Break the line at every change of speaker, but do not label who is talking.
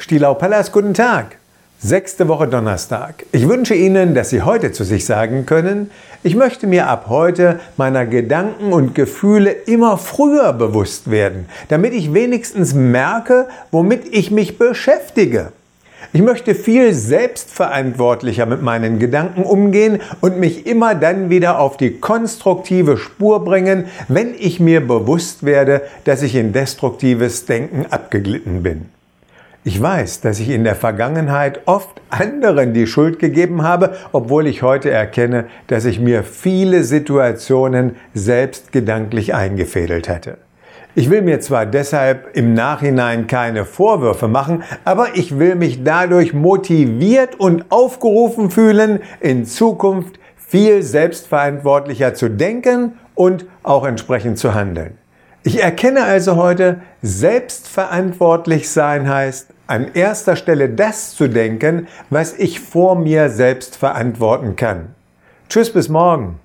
Stielau Pallas, guten Tag. Sechste Woche Donnerstag. Ich wünsche Ihnen, dass Sie heute zu sich sagen können, ich möchte mir ab heute meiner Gedanken und Gefühle immer früher bewusst werden, damit ich wenigstens merke, womit ich mich beschäftige. Ich möchte viel selbstverantwortlicher mit meinen Gedanken umgehen und mich immer dann wieder auf die konstruktive Spur bringen, wenn ich mir bewusst werde, dass ich in destruktives Denken abgeglitten bin. Ich weiß, dass ich in der Vergangenheit oft anderen die Schuld gegeben habe, obwohl ich heute erkenne, dass ich mir viele Situationen selbst gedanklich eingefädelt hatte. Ich will mir zwar deshalb im Nachhinein keine Vorwürfe machen, aber ich will mich dadurch motiviert und aufgerufen fühlen, in Zukunft viel selbstverantwortlicher zu denken und auch entsprechend zu handeln. Ich erkenne also heute, selbstverantwortlich sein heißt, an erster Stelle das zu denken, was ich vor mir selbst verantworten kann. Tschüss bis morgen.